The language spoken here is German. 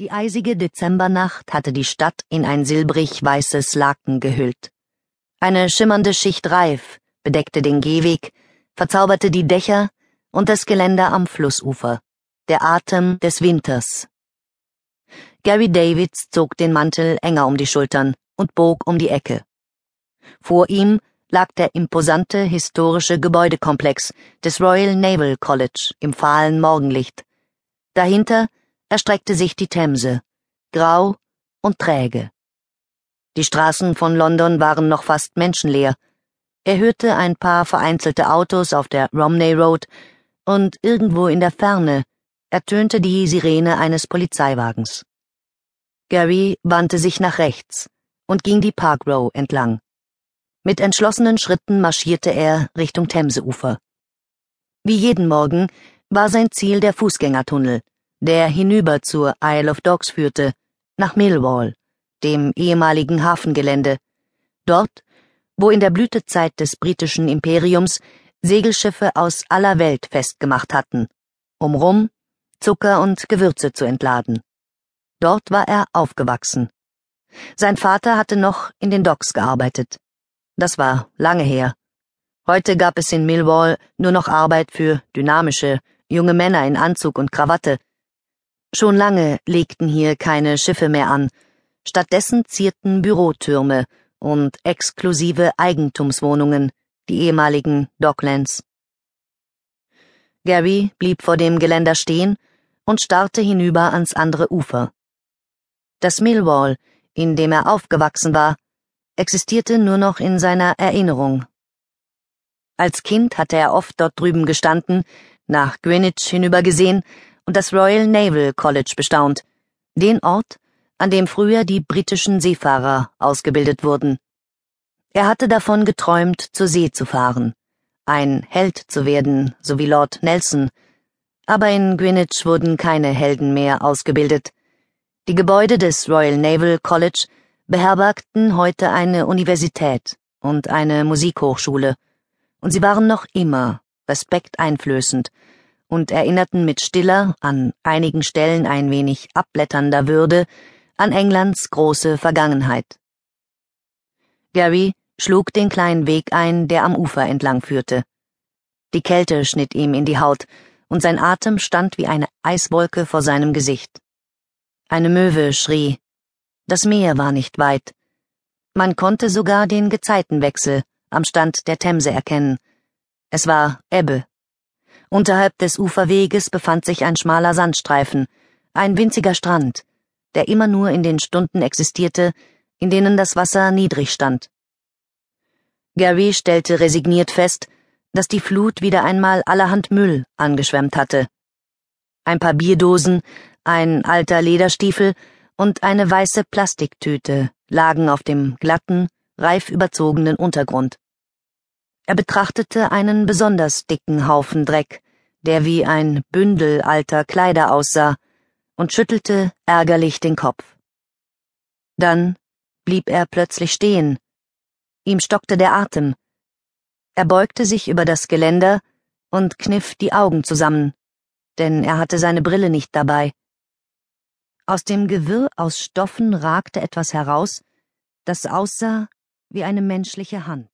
Die eisige Dezembernacht hatte die Stadt in ein silbrig weißes Laken gehüllt. Eine schimmernde Schicht Reif bedeckte den Gehweg, verzauberte die Dächer und das Geländer am Flussufer, der Atem des Winters. Gary Davids zog den Mantel enger um die Schultern und bog um die Ecke. Vor ihm lag der imposante historische Gebäudekomplex des Royal Naval College im fahlen Morgenlicht. Dahinter erstreckte sich die Themse, grau und träge. Die Straßen von London waren noch fast menschenleer. Er hörte ein paar vereinzelte Autos auf der Romney Road und irgendwo in der Ferne ertönte die Sirene eines Polizeiwagens. Gary wandte sich nach rechts und ging die Park Row entlang. Mit entschlossenen Schritten marschierte er Richtung Themseufer. Wie jeden Morgen war sein Ziel der Fußgängertunnel, der hinüber zur Isle of Dogs führte, nach Millwall, dem ehemaligen Hafengelände, dort, wo in der Blütezeit des britischen Imperiums Segelschiffe aus aller Welt festgemacht hatten, um Rum, Zucker und Gewürze zu entladen. Dort war er aufgewachsen. Sein Vater hatte noch in den Docks gearbeitet. Das war lange her. Heute gab es in Millwall nur noch Arbeit für dynamische, junge Männer in Anzug und Krawatte, Schon lange legten hier keine Schiffe mehr an, stattdessen zierten Bürotürme und exklusive Eigentumswohnungen die ehemaligen Docklands. Gary blieb vor dem Geländer stehen und starrte hinüber ans andere Ufer. Das Millwall, in dem er aufgewachsen war, existierte nur noch in seiner Erinnerung. Als Kind hatte er oft dort drüben gestanden, nach Greenwich hinübergesehen und das Royal Naval College bestaunt, den Ort, an dem früher die britischen Seefahrer ausgebildet wurden. Er hatte davon geträumt, zur See zu fahren, ein Held zu werden, so wie Lord Nelson, aber in Greenwich wurden keine Helden mehr ausgebildet. Die Gebäude des Royal Naval College beherbergten heute eine Universität und eine Musikhochschule, und sie waren noch immer respekteinflößend und erinnerten mit stiller, an einigen Stellen ein wenig abblätternder Würde an Englands große Vergangenheit. Gary schlug den kleinen Weg ein, der am Ufer entlang führte. Die Kälte schnitt ihm in die Haut, und sein Atem stand wie eine Eiswolke vor seinem Gesicht. Eine Möwe schrie. Das Meer war nicht weit. Man konnte sogar den Gezeitenwechsel am Stand der Themse erkennen. Es war Ebbe. Unterhalb des Uferweges befand sich ein schmaler Sandstreifen, ein winziger Strand, der immer nur in den Stunden existierte, in denen das Wasser niedrig stand. Gary stellte resigniert fest, dass die Flut wieder einmal allerhand Müll angeschwemmt hatte. Ein paar Bierdosen, ein alter Lederstiefel und eine weiße Plastiktüte lagen auf dem glatten, reif überzogenen Untergrund. Er betrachtete einen besonders dicken Haufen Dreck, der wie ein Bündel alter Kleider aussah, und schüttelte ärgerlich den Kopf. Dann blieb er plötzlich stehen. Ihm stockte der Atem. Er beugte sich über das Geländer und kniff die Augen zusammen, denn er hatte seine Brille nicht dabei. Aus dem Gewirr aus Stoffen ragte etwas heraus, das aussah wie eine menschliche Hand.